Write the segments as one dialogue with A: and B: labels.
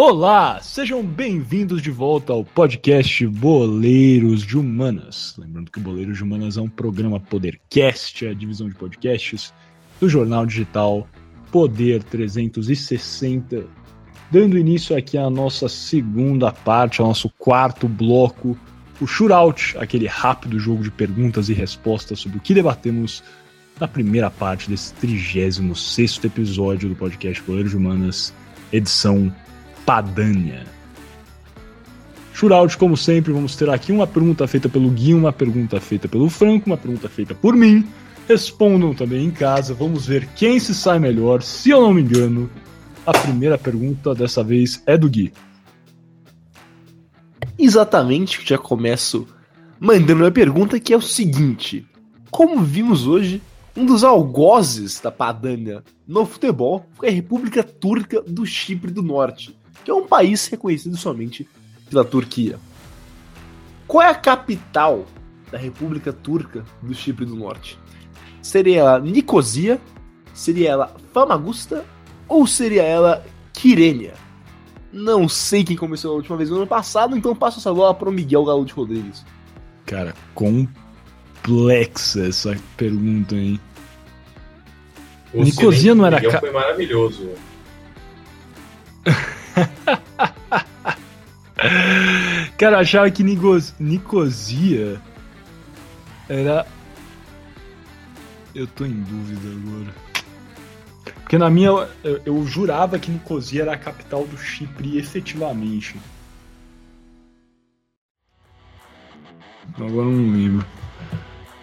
A: Olá, sejam bem-vindos de volta ao podcast Boleiros de Humanas. Lembrando que o Boleiros de Humanas é um programa Podercast, a divisão de podcasts do jornal digital Poder 360. Dando início aqui à nossa segunda parte, ao nosso quarto bloco, o Shootout, aquele rápido jogo de perguntas e respostas sobre o que debatemos na primeira parte desse 36 episódio do podcast Boleiros de Humanas, edição Padania. Shootout, como sempre, vamos ter aqui uma pergunta feita pelo Gui, uma pergunta feita pelo Franco, uma pergunta feita por mim. Respondam também em casa, vamos ver quem se sai melhor. Se eu não me engano, a primeira pergunta dessa vez é do Gui.
B: Exatamente, já começo mandando uma pergunta que é o seguinte: Como vimos hoje, um dos algozes da Padania no futebol foi a República Turca do Chipre do Norte que é um país reconhecido somente pela Turquia. Qual é a capital da República Turca do Chipre do Norte? Seria ela Nicosia? Seria ela Famagusta? Ou seria ela Quirênia? Não sei quem começou a última vez no ano passado, então passo essa bola para o Miguel Galo de Rodrigues.
A: Cara, complexa essa pergunta, hein?
C: O Nicosia não era. Miguel foi maravilhoso.
A: Cara, eu achava que Nicos... Nicosia era. Eu tô em dúvida agora. Porque na minha. Eu, eu jurava que Nicosia era a capital do Chipre efetivamente. Agora não lembro.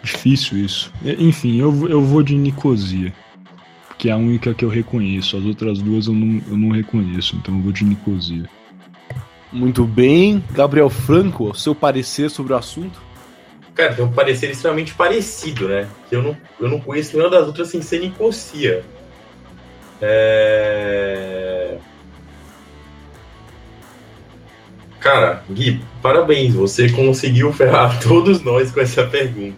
A: Difícil isso. Enfim, eu, eu vou de Nicosia que é a única que eu reconheço. As outras duas eu não, eu não reconheço, então eu vou de Nicosia.
B: Muito bem. Gabriel Franco, seu parecer sobre o assunto?
C: Cara, tem um parecer extremamente parecido, né? Que eu não, eu não conheço nenhuma das outras sem ser Nicosia. É... Cara, Gui, parabéns, você conseguiu ferrar todos nós com essa pergunta.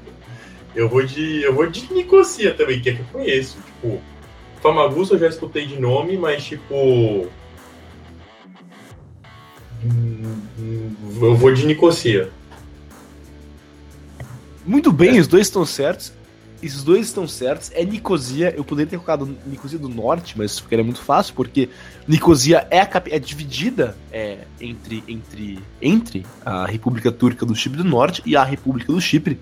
C: Eu vou de, eu vou de Nicosia também, que é que eu conheço. Tipo, Famagusta eu já escutei de nome, mas tipo. Eu vou de Nicosia.
B: Muito bem, é. os dois estão certos. Esses dois estão certos. É Nicosia. Eu poderia ter colocado Nicosia do Norte, mas ficaria muito fácil, porque Nicosia é, a, é dividida é, entre, entre, entre a República Turca do Chipre do Norte e a República do Chipre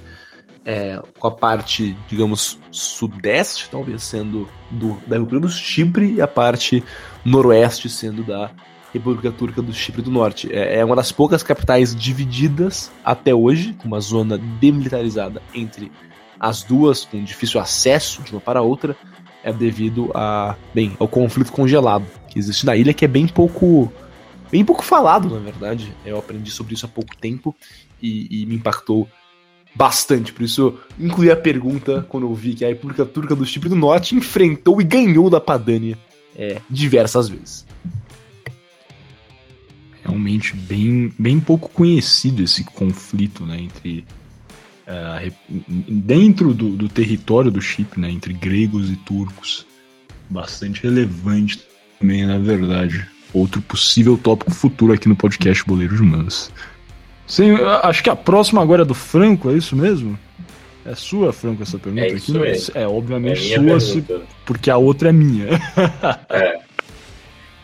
B: é, com a parte, digamos, sudeste, talvez sendo do, da República do Chipre, e a parte noroeste sendo da República Turca do Chipre do Norte. É, é uma das poucas capitais divididas até hoje, com uma zona demilitarizada entre as duas, com difícil acesso de uma para a outra, é devido a, bem, ao conflito congelado que existe na ilha, que é bem pouco bem pouco falado, na verdade. Eu aprendi sobre isso há pouco tempo e, e me impactou bastante. Por isso, eu incluí a pergunta quando eu vi que a República Turca do Chipre do Norte enfrentou e ganhou da Padania é, diversas vezes.
A: Realmente bem, bem pouco conhecido esse conflito né, entre. Uh, dentro do, do, território do Chipre, né, entre gregos e turcos. Bastante relevante também, na verdade. Outro possível tópico futuro aqui no podcast Boleiros Humanos. Sim, acho que a próxima agora é do Franco, é isso mesmo? É sua, Franco, essa pergunta
C: é
A: aqui?
C: Mesmo.
A: É, obviamente é sua, se, porque a outra é minha.
C: é.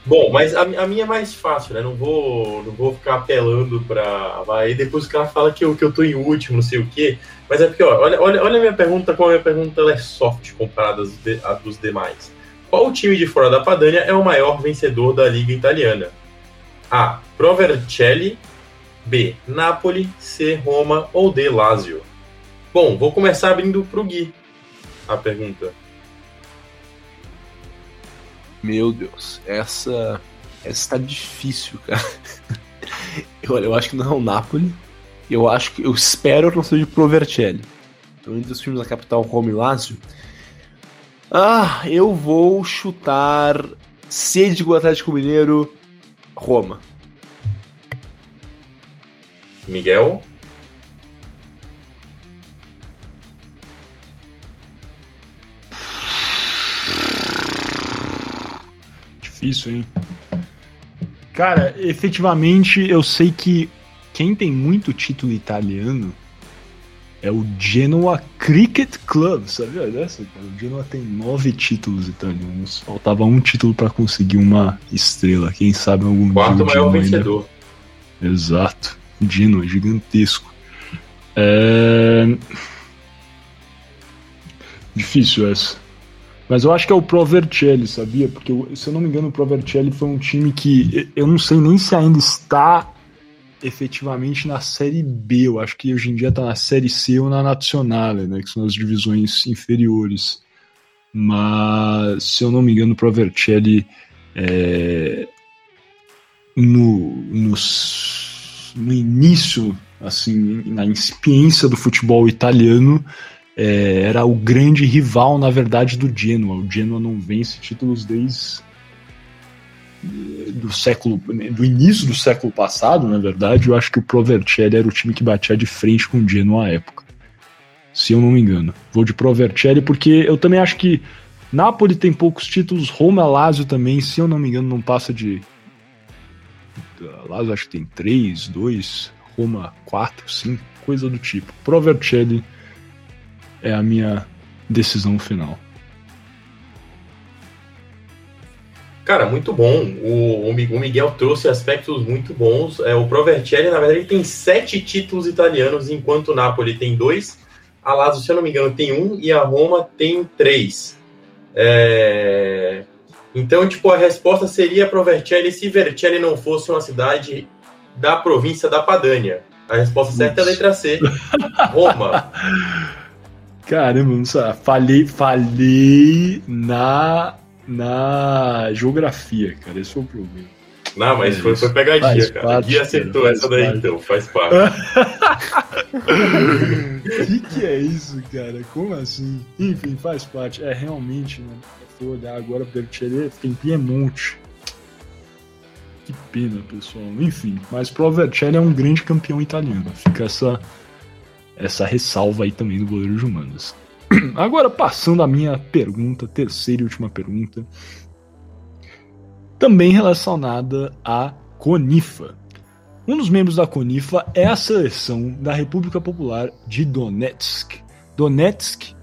C: Bom, mas a, a, minha é mais fácil, né? Não vou, não vou ficar apelando pra. Aí depois o cara fala que eu, que eu tô em último, não sei o quê. Mas é porque, ó, olha, olha, olha a minha pergunta, como a minha pergunta ela é soft comparada às dos demais. Qual time de fora da Padania é o maior vencedor da Liga Italiana? A. Provercelli, B. Napoli, C. Roma ou D. Lazio? Bom, vou começar abrindo pro Gui a pergunta.
B: Meu Deus, essa essa tá difícil, cara. eu, eu acho que não é o Napoli. Eu acho que eu espero que não seja o Provercelli. Então, entre os times da capital Roma e Lazio. Ah, eu vou chutar C de Atlético Mineiro, Roma.
C: Miguel?
A: Difícil, hein? Cara, efetivamente eu sei que quem tem muito título italiano é o Genoa Cricket Club, sabia dessa? Cara? O Genoa tem nove títulos italianos. Faltava um título para conseguir uma estrela. Quem sabe algum
C: Quarto maior vencedor.
A: Exato. Genoa, gigantesco. É... Difícil essa. Mas eu acho que é o Provercelli, sabia? Porque, se eu não me engano, o Provercelli foi um time que eu não sei nem se ainda está efetivamente na Série B. Eu acho que hoje em dia está na Série C ou na Nazionale, né, que são as divisões inferiores. Mas, se eu não me engano, o Provercelli é, no, no, no início, assim, na incipiência do futebol italiano, é, era o grande rival, na verdade, do Genoa. O Genoa não vence títulos desde do século do início do século passado, na verdade, eu acho que o Provercelli era o time que batia de frente com o Genoa à época. Se eu não me engano. Vou de Provercelli porque eu também acho que Napoli tem poucos títulos, Roma, Lazio também, se eu não me engano, não passa de Lazio acho que tem 3, 2, Roma 4, 5, coisa do tipo. Provercelli é a minha decisão final.
C: Cara, muito bom. O, o Miguel trouxe aspectos muito bons. É, o Provercelli, na verdade, ele tem sete títulos italianos, enquanto o Napoli tem dois. A Lazio, se eu não me engano, tem um e a Roma tem três. É... Então, tipo, a resposta seria Provercelli se Vercelli não fosse uma cidade da província da Padania. A resposta certa é a letra C. Roma.
A: Caramba, não sei. Falei, falei na na geografia, cara. Esse foi o problema.
C: Não, mas é foi, foi pegadinha, cara. Parte, Gui acertou cara, essa daí, parte. então, faz parte.
A: O que, que é isso, cara? Como assim? Enfim, faz parte. É realmente, né? Olhar agora, Bertieri fica em Piemonte. Que pena, pessoal. Enfim, mas Provercelli é um grande campeão italiano. Fica essa, essa ressalva aí também do goleiro de humanas. Agora, passando a minha pergunta, terceira e última pergunta, também relacionada à CONIFA. Um dos membros da CONIFA é a seleção da República Popular de Donetsk. Donetsk,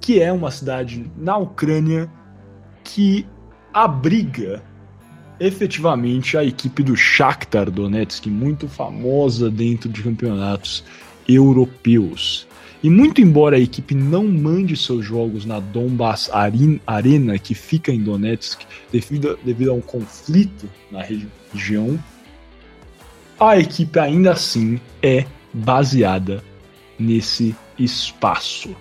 A: que é uma cidade na Ucrânia que abriga efetivamente a equipe do Shakhtar Donetsk, muito famosa dentro de campeonatos europeus. E muito embora a equipe não mande seus jogos na Donbass Arena, que fica em Donetsk, devido, devido a um conflito na região, a equipe ainda assim é baseada nesse espaço.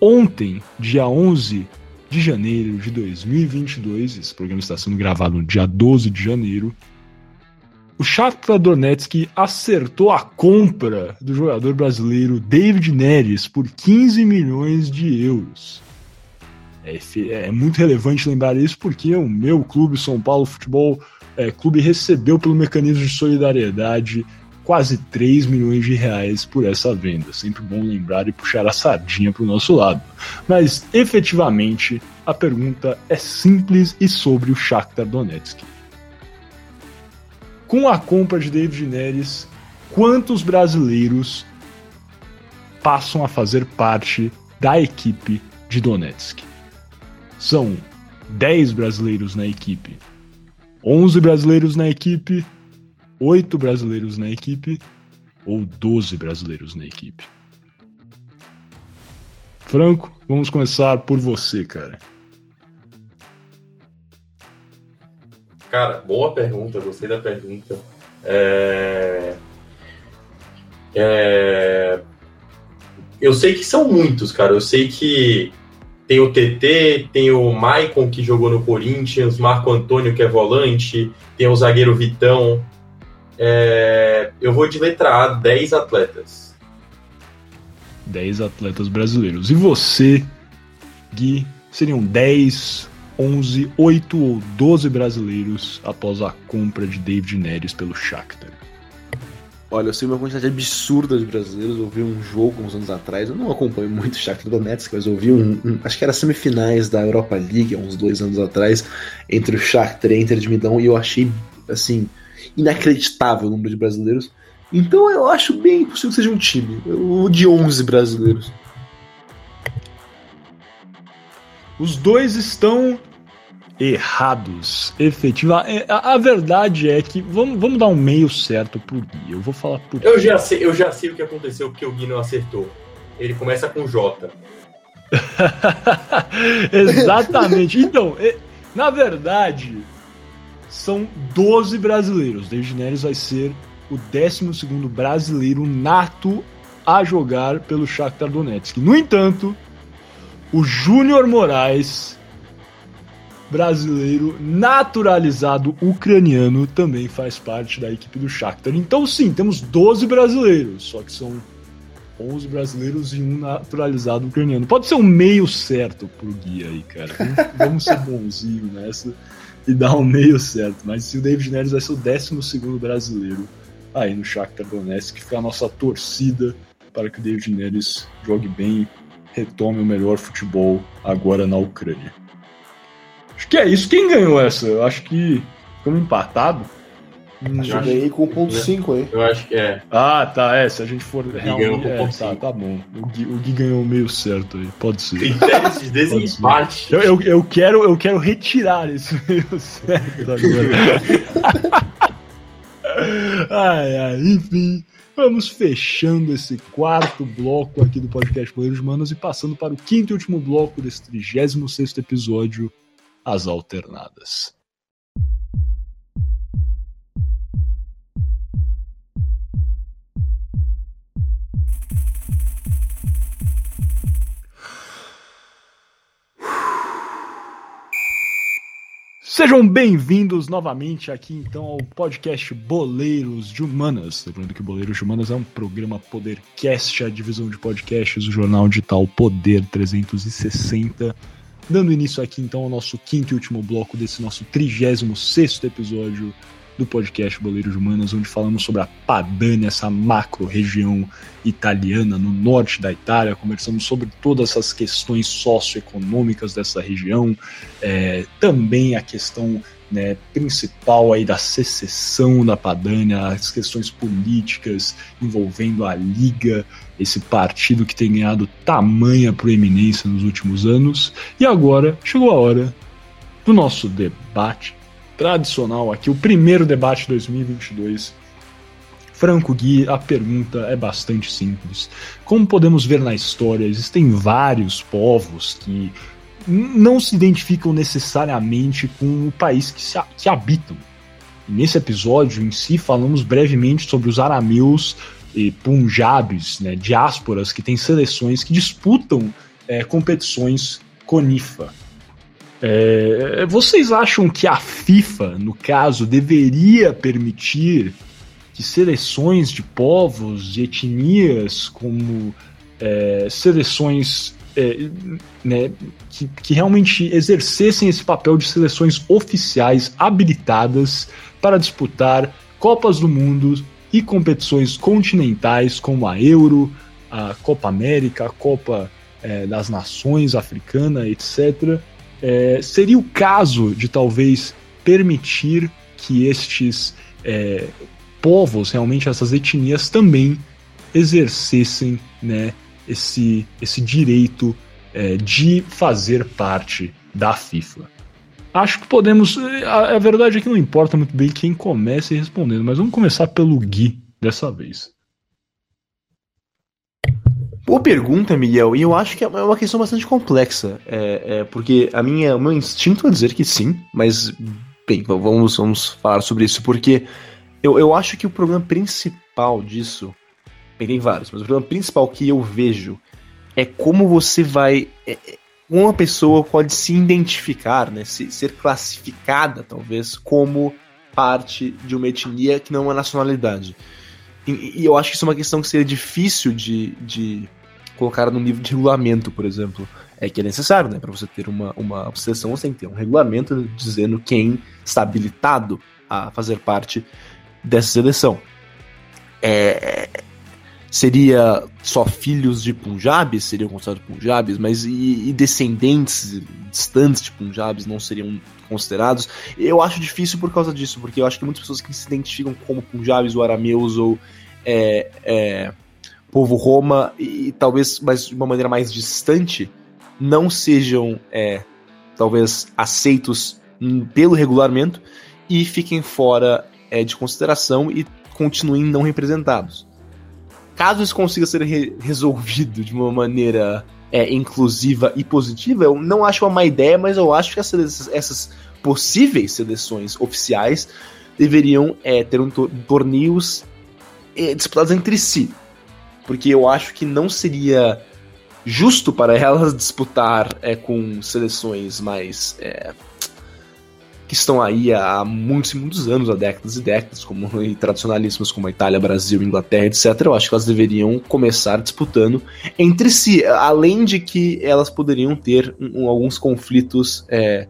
A: Ontem, dia 11 de janeiro de 2022, esse programa está sendo gravado no dia 12 de janeiro, o Shakhtar Donetsk acertou a compra do jogador brasileiro David Neres por 15 milhões de euros. É, é, muito relevante lembrar isso porque o meu clube, São Paulo Futebol é, Clube, recebeu pelo mecanismo de solidariedade quase 3 milhões de reais por essa venda. Sempre bom lembrar e puxar a sardinha para o nosso lado. Mas, efetivamente, a pergunta é simples e sobre o Shakhtar Donetsk com a compra de David Neres, quantos brasileiros passam a fazer parte da equipe de Donetsk? São 10 brasileiros na equipe, 11 brasileiros na equipe, 8 brasileiros na equipe ou 12 brasileiros na equipe? Franco, vamos começar por você, cara.
C: Cara, boa pergunta, gostei da pergunta. É... É... Eu sei que são muitos, cara. Eu sei que tem o TT, tem o Maicon que jogou no Corinthians, Marco Antônio que é volante, tem o zagueiro Vitão. É... Eu vou de letra A, 10 atletas.
A: 10 atletas brasileiros. E você, Gui, seriam 10 11, 8 ou 12 brasileiros após a compra de David Neres pelo Shakhtar.
B: Olha, eu sei uma quantidade absurda de brasileiros. Eu vi um jogo uns anos atrás. Eu não acompanho muito o Shakhtar Donetsk, mas eu vi um, um, Acho que era semifinais da Europa League, uns dois anos atrás, entre o Shakhtar e a Inter de Milão. E eu achei assim, inacreditável o número de brasileiros. Então eu acho bem possível que seja um time, o de 11 brasileiros.
A: Os dois estão errados. Efetiva. É, a, a, verdade é que vamos, vamos dar um meio certo pro Gui. Eu vou falar por
C: eu já sei Eu já sei o que aconteceu porque o Gui não acertou. Ele começa com J.
A: Exatamente. Então, é, na verdade, são 12 brasileiros. David Neres vai ser o 12 brasileiro nato a jogar pelo Shakhtar Donetsk. No entanto, o Júnior Moraes, brasileiro naturalizado ucraniano, também faz parte da equipe do Shakhtar. Então, sim, temos 12 brasileiros, só que são 11 brasileiros e um naturalizado ucraniano. Pode ser um meio certo pro guia aí, cara. Vamos, ser bonzinho nessa e dar um meio certo. Mas se o David Neres vai ser o 12 brasileiro aí no Shakhtar Donetsk, que foi a nossa torcida para que o David Neres jogue bem, retome o melhor futebol agora na Ucrânia. Acho que é isso. Quem ganhou essa? Eu acho que ficamos empatados.
B: Acho eu ganhei com 1.5 aí.
C: Eu acho que é.
A: Ah, tá. É, se a gente for realmente. É, tá, tá bom. O Gui, o Gui ganhou meio certo aí. Pode ser.
C: Tem testes desempate.
A: Eu, eu, eu, quero, eu quero retirar esse meio certo agora. ai, ai, enfim. Vamos fechando esse quarto bloco aqui do podcast Poeiros Manos e passando para o quinto e último bloco desse 36 episódio, As Alternadas. Sejam bem-vindos novamente aqui então ao podcast Boleiros de Humanas. Lembrando que Boleiros de Humanas é um programa Podercast, a divisão de podcasts do jornal digital Poder 360. Dando início aqui então ao nosso quinto e último bloco desse nosso 36 episódio do podcast Boleiros Humanas, onde falamos sobre a Padania, essa macro região italiana no norte da Itália. Conversamos sobre todas essas questões socioeconômicas dessa região, é, também a questão né, principal aí da secessão da Padania, as questões políticas envolvendo a Liga, esse partido que tem ganhado tamanha proeminência nos últimos anos. E agora chegou a hora do nosso debate tradicional aqui, o primeiro debate 2022. Franco Gui, a pergunta é bastante simples. Como podemos ver na história, existem vários povos que não se identificam necessariamente com o país que, se, que habitam. E nesse episódio em si, falamos brevemente sobre os arameus e punjabis, né, diásporas que têm seleções que disputam é, competições CONIFA, é, vocês acham que a FIFA, no caso, deveria permitir que seleções de povos, de etnias, como é, seleções é, né, que, que realmente exercessem esse papel de seleções oficiais habilitadas para disputar Copas do Mundo e competições continentais como a Euro, a Copa América, a Copa é, das Nações Africana, etc é, seria o caso de talvez permitir que estes é, povos, realmente essas etnias, também exercessem né, esse, esse direito é, de fazer parte da FIFA. Acho que podemos. A, a verdade é que não importa muito bem quem comece respondendo, mas vamos começar pelo Gui dessa vez.
B: Boa pergunta, Miguel, e eu acho que é uma questão bastante complexa, é, é, porque a minha, o meu instinto é dizer que sim, mas, bem, vamos, vamos falar sobre isso, porque eu, eu acho que o problema principal disso, bem, tem vários, mas o problema principal que eu vejo é como você vai, é, é uma pessoa pode se identificar, né, se, ser classificada, talvez, como parte de uma etnia que não é nacionalidade. E, e eu acho que isso é uma questão que seria difícil de, de colocar no nível de regulamento, por exemplo. É que é necessário, né? Para você ter uma, uma seleção, você tem que ter um regulamento dizendo quem está habilitado a fazer parte dessa seleção. É... seria só filhos de Punjabis seriam considerados Punjabis, mas e, e, descendentes distantes de Punjabis não seriam considerados? Eu acho difícil por causa disso, porque eu acho que muitas pessoas que se identificam como Punjabis ou arameus ou é, é, povo Roma, e, talvez mas de uma maneira mais distante, não sejam é, talvez aceitos pelo regulamento e fiquem fora é, de consideração e continuem não representados. Caso isso consiga ser re resolvido de uma maneira é, inclusiva e positiva, eu não acho uma má ideia, mas eu acho que essas, essas possíveis seleções oficiais deveriam é, ter um to torneios é, disputados entre si. Porque eu acho que não seria justo para elas disputar é, com seleções mais é, que estão aí há muitos e muitos anos, há décadas e décadas, como e tradicionalismos como a Itália, Brasil, Inglaterra, etc. Eu acho que elas deveriam começar disputando entre si, além de que elas poderiam ter um, alguns conflitos é,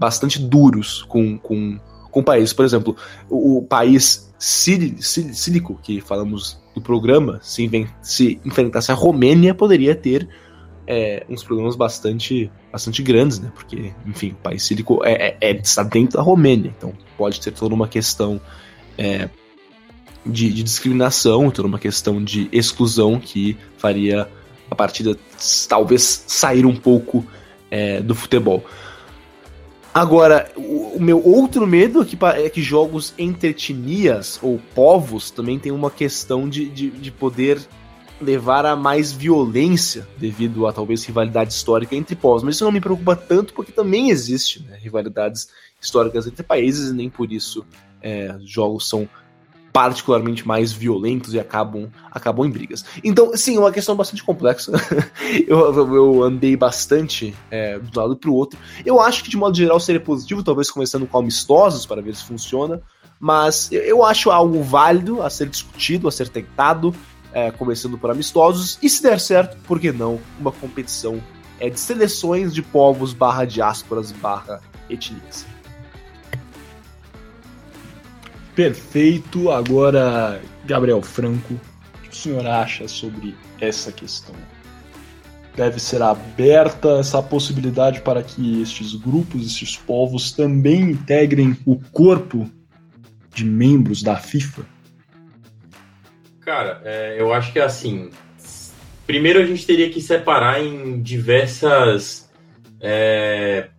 B: bastante duros com, com, com países. Por exemplo, o, o país sílico, que falamos do programa, se, se enfrentasse a Romênia, poderia ter é, uns problemas bastante, bastante grandes, né? Porque, enfim, o país sírico é, é, é, está dentro da Romênia, então pode ter toda uma questão é, de, de, discriminação, toda uma questão de exclusão que faria a partida talvez sair um pouco é, do futebol. Agora, o, meu outro medo é que, é que jogos entre etnias ou povos também tem uma questão de, de, de poder levar a mais violência devido a talvez rivalidade histórica entre povos. Mas isso não me preocupa tanto porque também existe né, rivalidades históricas entre países e nem por isso é, jogos são particularmente mais violentos e acabam, acabam em brigas. Então, sim, é uma questão bastante complexa. eu, eu andei bastante é, do lado para o outro. Eu acho que, de modo geral, seria positivo, talvez começando com amistosos para ver se funciona. Mas eu acho algo válido a ser discutido, a ser tentado é, começando por amistosos, e se der certo, por que não, uma competição é, de seleções de povos barra diásporas barra etnias.
A: Perfeito. Agora, Gabriel Franco, o que o senhor acha sobre essa questão? Deve ser aberta essa possibilidade para que estes grupos, estes povos também integrem o corpo de membros da FIFA?
C: Cara, é, eu acho que é assim. Primeiro a gente teria que separar em diversas. É,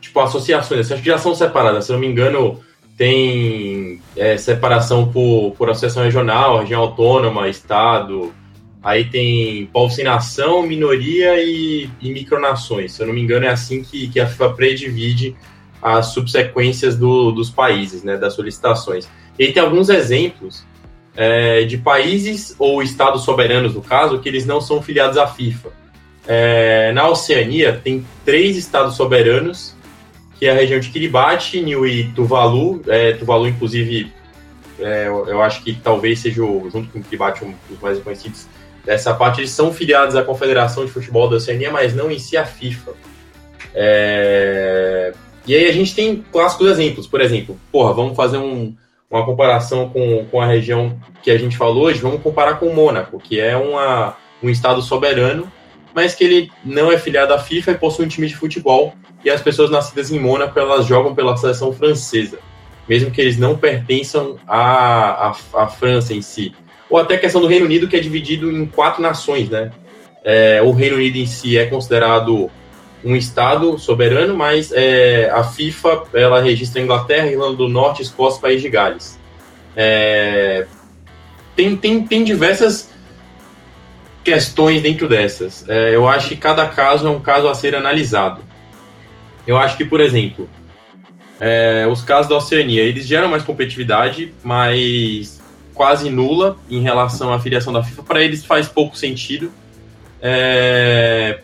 C: tipo, associações. Acho que já são separadas. Se não me engano, tem é, separação por, por associação regional, região autônoma, estado. Aí tem povo sem nação, minoria e, e micronações. Se eu não me engano, é assim que, que a FIFA predivide as subsequências do, dos países, né, das solicitações. E aí tem alguns exemplos é, de países ou estados soberanos, no caso, que eles não são filiados à FIFA. É, na Oceania, tem três estados soberanos, que é a região de Kiribati, Niue e Tuvalu. É, Tuvalu, inclusive, é, eu, acho que talvez seja, o, junto com Kiribati, um dos mais conhecidos dessa parte. Eles são filiados à Confederação de Futebol da Oceania, mas não em si à FIFA. É, e aí a gente tem clássicos exemplos. Por exemplo, porra, vamos fazer um uma comparação com, com a região que a gente falou hoje, vamos comparar com o Mônaco, que é uma, um estado soberano, mas que ele não é filiado à FIFA e possui um time de futebol, e as pessoas nascidas em Mônaco, elas jogam pela seleção francesa, mesmo que eles não pertençam à, à, à França em si. Ou até a questão do Reino Unido, que é dividido em quatro nações, né? É, o Reino Unido em si é considerado um estado soberano, mas é, a FIFA ela registra Inglaterra, Irlanda do Norte, Escócia, País de Gales. É, tem, tem, tem diversas questões dentro dessas. É, eu acho que cada caso é um caso a ser analisado. Eu acho que, por exemplo, é, os casos da Oceania, eles geram mais competitividade, mas quase nula em relação à filiação da FIFA. Para eles faz pouco sentido. É,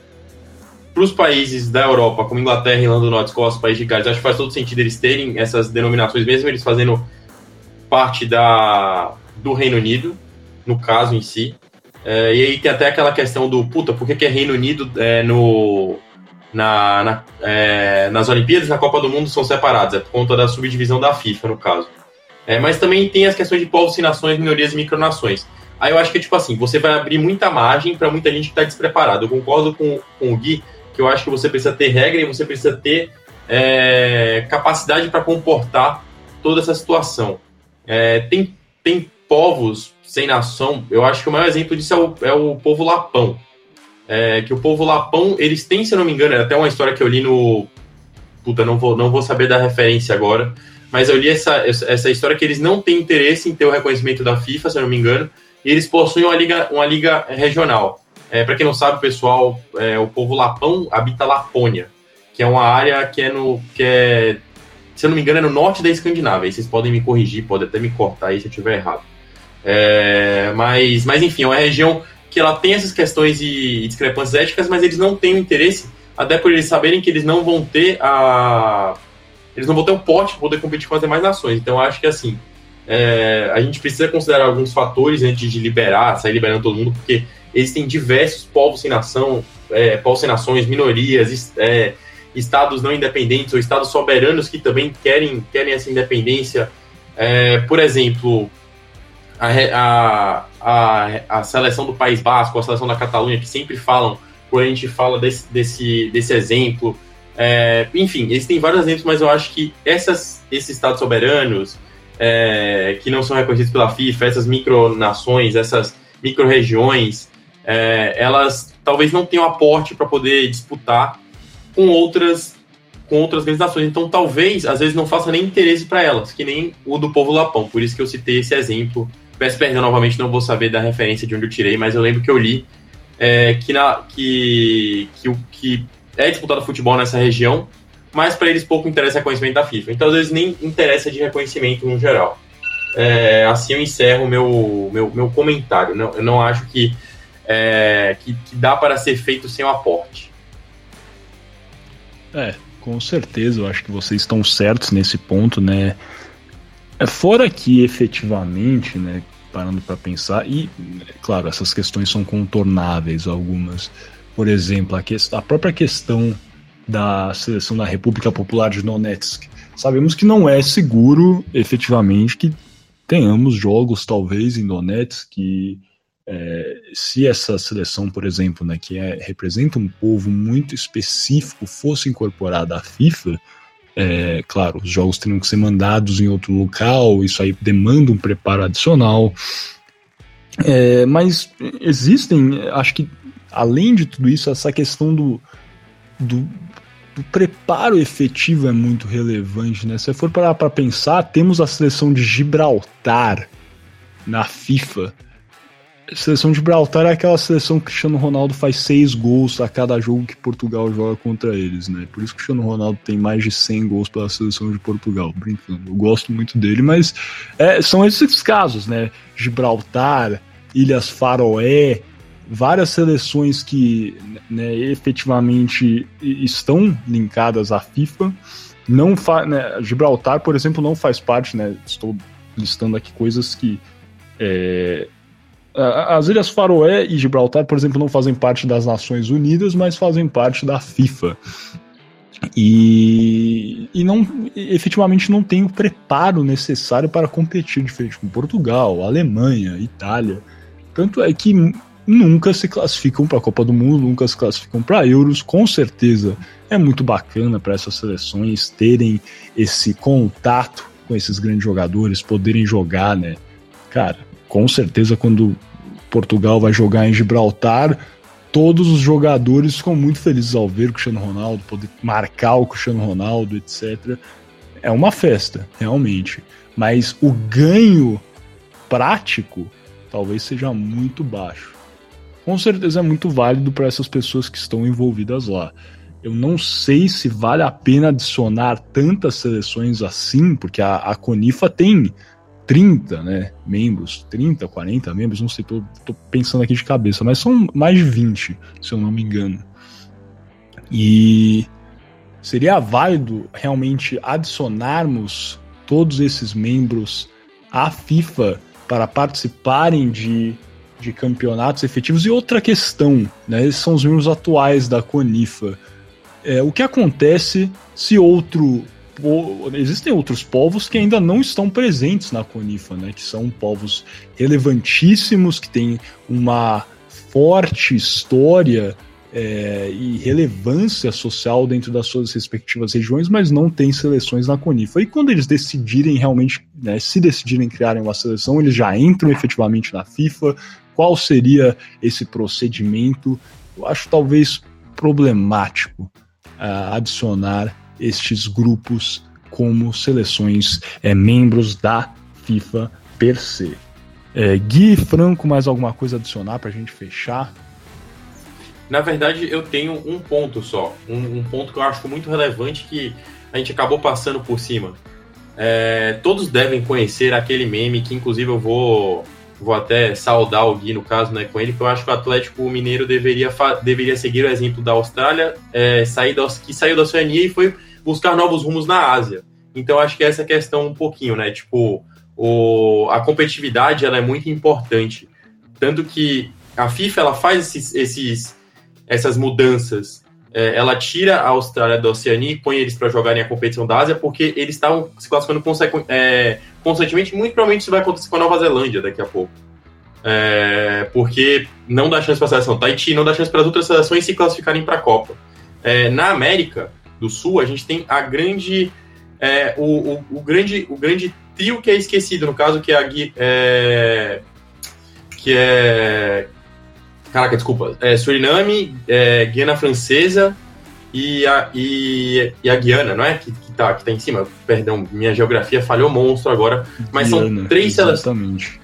C: para os países da Europa, como Inglaterra, Irlanda do Norte, Escócia, País de Gales, acho que faz todo sentido eles terem essas denominações, mesmo eles fazendo parte da, do Reino Unido, no caso em si. É, e aí tem até aquela questão do, puta, por que, que é Reino Unido é, no, na, na é, nas Olimpíadas na Copa do Mundo são separados? É por conta da subdivisão da FIFA, no caso. É, mas também tem as questões de povos e nações, minorias e micronações. Aí eu acho que tipo assim, você vai abrir muita margem para muita gente que tá despreparada. Eu concordo com, com o Gui que eu acho que você precisa ter regra e você precisa ter é, capacidade para comportar toda essa situação. É, tem, tem povos sem nação, eu acho que o maior exemplo disso é o, é o povo Lapão. É, que o povo Lapão, eles têm, se eu não me engano, é até uma história que eu li no. Puta, não vou, não vou saber da referência agora, mas eu li essa, essa história que eles não têm interesse em ter o reconhecimento da FIFA, se eu não me engano, e eles possuem uma liga, uma liga regional. É, Para quem não sabe, pessoal, é, o povo Lapão habita Lapônia, que é uma área que é no. que é, se eu não me engano, é no norte da Escandinávia. Aí vocês podem me corrigir, podem até me cortar aí se eu estiver errado. É, mas, mas enfim, é uma região que ela tem essas questões e discrepâncias éticas, mas eles não têm interesse, até por eles saberem que eles não vão ter a. Eles não vão ter o pote para poder competir com as demais nações. Então, acho que assim, é, a gente precisa considerar alguns fatores antes de liberar, sair liberando todo mundo, porque existem diversos povos sem nação, é, povos sem nações, minorias, é, estados não independentes ou estados soberanos que também querem, querem essa independência. É, por exemplo, a, a, a, a, seleção do País Basco, a seleção da Catalunha, que sempre falam, quando a gente fala desse, desse, desse exemplo. É, enfim, existem vários exemplos, mas eu acho que essas, esses estados soberanos, é, que não são reconhecidos pela FIFA, essas micronações, essas micro-regiões, é, elas talvez não tenham aporte para poder disputar com outras com outras organizações. Então, talvez, às vezes, não faça nem interesse para elas, que nem o do povo Lapão. Por isso que eu citei esse exemplo Peço perdão novamente, não vou saber da referência de onde eu tirei, mas eu lembro que eu li é, que, na, que, que, que é disputado futebol nessa região, mas para eles pouco interessa reconhecimento da FIFA. Então, às vezes, nem interessa de reconhecimento no geral. É, assim eu encerro o meu, meu, meu comentário. Não, eu não acho que, é, que, que dá para ser feito sem o aporte.
A: É, com certeza, eu acho que vocês estão certos nesse ponto, né? É, fora que efetivamente, né, parando para pensar, e claro, essas questões são contornáveis algumas. Por exemplo, a, que, a própria questão da seleção da República Popular de Donetsk. Sabemos que não é seguro, efetivamente, que tenhamos jogos, talvez, em Donetsk, que é, se essa seleção, por exemplo, né, que é, representa um povo muito específico, fosse incorporada à FIFA, é, claro, os jogos teriam que ser mandados em outro local, isso aí demanda um preparo adicional. É, mas existem, acho que além de tudo isso, essa questão do, do, do preparo efetivo é muito relevante. Né? Se for para pensar, temos a seleção de Gibraltar na FIFA seleção de Gibraltar é aquela seleção que Cristiano Ronaldo faz seis gols a cada jogo que Portugal joga contra eles, né? Por isso que o Cristiano Ronaldo tem mais de 100 gols pela seleção de Portugal, brincando. Eu gosto muito dele, mas é, são esses casos, né? Gibraltar, Ilhas Faroé, várias seleções que né, efetivamente estão linkadas à FIFA. Não fa né, Gibraltar, por exemplo, não faz parte, né? Estou listando aqui coisas que é, as Ilhas Faroé e Gibraltar, por exemplo, não fazem parte das Nações Unidas, mas fazem parte da FIFA. E, e não efetivamente não tem o preparo necessário para competir, diferente com Portugal, Alemanha, Itália. Tanto é que nunca se classificam para a Copa do Mundo, nunca se classificam para Euros. Com certeza é muito bacana para essas seleções terem esse contato com esses grandes jogadores, poderem jogar, né? Cara, com certeza quando Portugal vai jogar em Gibraltar, todos os jogadores ficam muito felizes ao ver o Cristiano Ronaldo, poder marcar o Cristiano Ronaldo, etc. É uma festa, realmente. Mas o ganho prático talvez seja muito baixo. Com certeza é muito válido para essas pessoas que estão envolvidas lá. Eu não sei se vale a pena adicionar tantas seleções assim, porque a, a Conifa tem 30 né, membros, 30, 40 membros, não sei, tô, tô pensando aqui de cabeça, mas são mais de 20, se eu não me engano. E seria válido realmente adicionarmos todos esses membros à FIFA para participarem de, de campeonatos efetivos. E outra questão, né, esses são os membros atuais da CONIFA. É, o que acontece se outro existem outros povos que ainda não estão presentes na Conifa, né? Que são povos relevantíssimos, que têm uma forte história é, e relevância social dentro das suas respectivas regiões, mas não tem seleções na Conifa. E quando eles decidirem realmente, né, se decidirem criarem uma seleção, eles já entram efetivamente na FIFA. Qual seria esse procedimento? Eu acho talvez problemático uh, adicionar estes grupos como seleções é, membros da FIFA per se. É, Gui Franco, mais alguma coisa adicionar para a gente fechar?
C: Na verdade, eu tenho um ponto só, um, um, ponto que eu acho muito relevante que a gente acabou passando por cima. É, todos devem conhecer aquele meme que, inclusive, eu vou, vou até saudar o Gui no caso, né, com ele, que eu acho que o Atlético Mineiro deveria, deveria seguir o exemplo da Austrália, é, sair da, que saiu da Oceania e foi buscar novos rumos na Ásia. Então acho que essa questão um pouquinho, né? Tipo, o, a competitividade ela é muito importante. Tanto que a FIFA ela faz esses, esses essas mudanças. É, ela tira a Austrália da Oceania e põe eles para jogarem a competição da Ásia porque eles estavam se classificando é, constantemente. Muito provavelmente isso vai acontecer com a Nova Zelândia daqui a pouco. É, porque não dá chance para a seleção Tahiti, não dá chance para as outras seleções se classificarem para a Copa. É, na América, do Sul, a gente tem a grande. É, o, o, o, grande, o grande trio que é esquecido, no caso, que é a é, que é. Caraca, desculpa. É Suriname, é, Guiana Francesa e a, e, e, a Guiana, não é? Que, que, tá, que tá em cima. Perdão, minha geografia falhou monstro agora. Mas Guiana, são três
A: exatamente.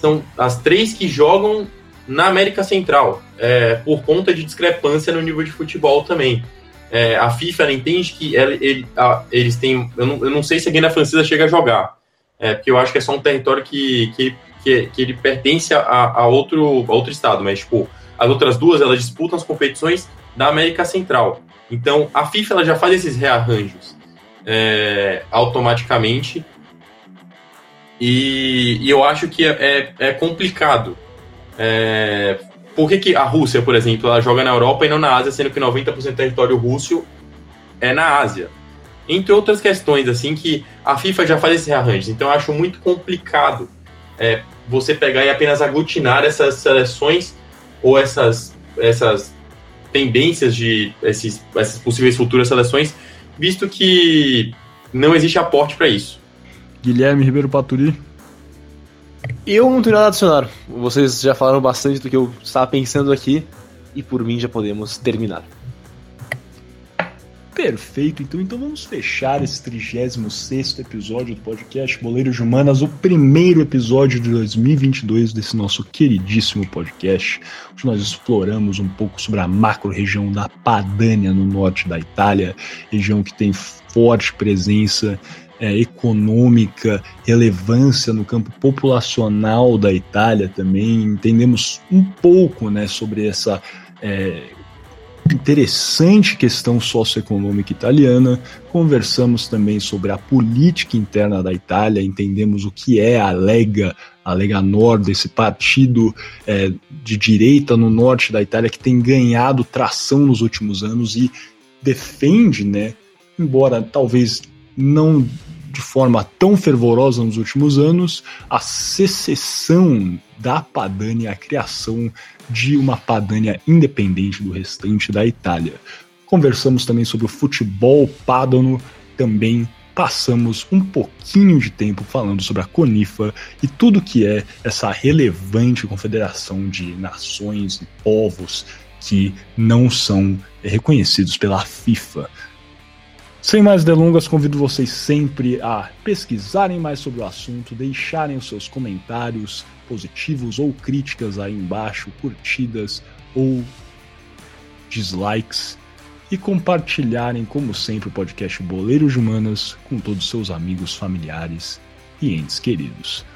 C: São as três que jogam na América Central, é, por conta de discrepância no nível de futebol também. É, a FIFA entende que ela, ele, a, eles têm. Eu não, eu não, sei se a Guiana Francesa chega a jogar, é, porque eu acho que é só um território que, que, que, que ele pertence a, a, outro, a outro estado, mas tipo, as outras duas elas disputam as competições da América Central. Então a FIFA ela já faz esses rearranjos é, automaticamente. E, e, eu acho que é, é, é complicado. Por que, que a Rússia, por exemplo, ela joga na Europa e não na Ásia, sendo que 90% do território russo é na Ásia? Entre outras questões, assim, que a FIFA já faz esses rearranjos. Então, eu acho muito complicado é, você pegar e apenas aglutinar essas seleções ou essas, essas tendências de esses, essas possíveis futuras seleções, visto que não existe aporte para isso.
A: Guilherme Ribeiro Paturi.
B: Eu não tenho nada a adicionar. Vocês já falaram bastante do que eu estava pensando aqui e por mim já podemos terminar.
A: Perfeito, então, então vamos fechar esse 36 episódio do podcast Boleiros de Humanas, o primeiro episódio de 2022 desse nosso queridíssimo podcast, onde nós exploramos um pouco sobre a macro-região da Padânia, no norte da Itália, região que tem forte presença é, econômica, relevância no campo populacional da Itália também. Entendemos um pouco né, sobre essa é, interessante questão socioeconômica italiana. Conversamos também sobre a política interna da Itália, entendemos o que é a Lega, a Lega Nord, esse partido é, de direita no norte da Itália que tem ganhado tração nos últimos anos e defende, né, embora talvez não de forma tão fervorosa nos últimos anos, a secessão da Padania, a criação de uma Padania independente do restante da Itália. Conversamos também sobre o futebol padano, também passamos um pouquinho de tempo falando sobre a Conifa e tudo que é essa relevante confederação de nações e povos que não são reconhecidos pela FIFA. Sem mais delongas, convido vocês sempre a pesquisarem mais sobre o assunto, deixarem os seus comentários positivos ou críticas aí embaixo, curtidas ou dislikes e compartilharem, como sempre, o podcast Boleiros de Humanas com todos os seus amigos, familiares e entes queridos.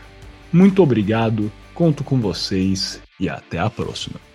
A: Muito obrigado, conto com vocês e até a próxima.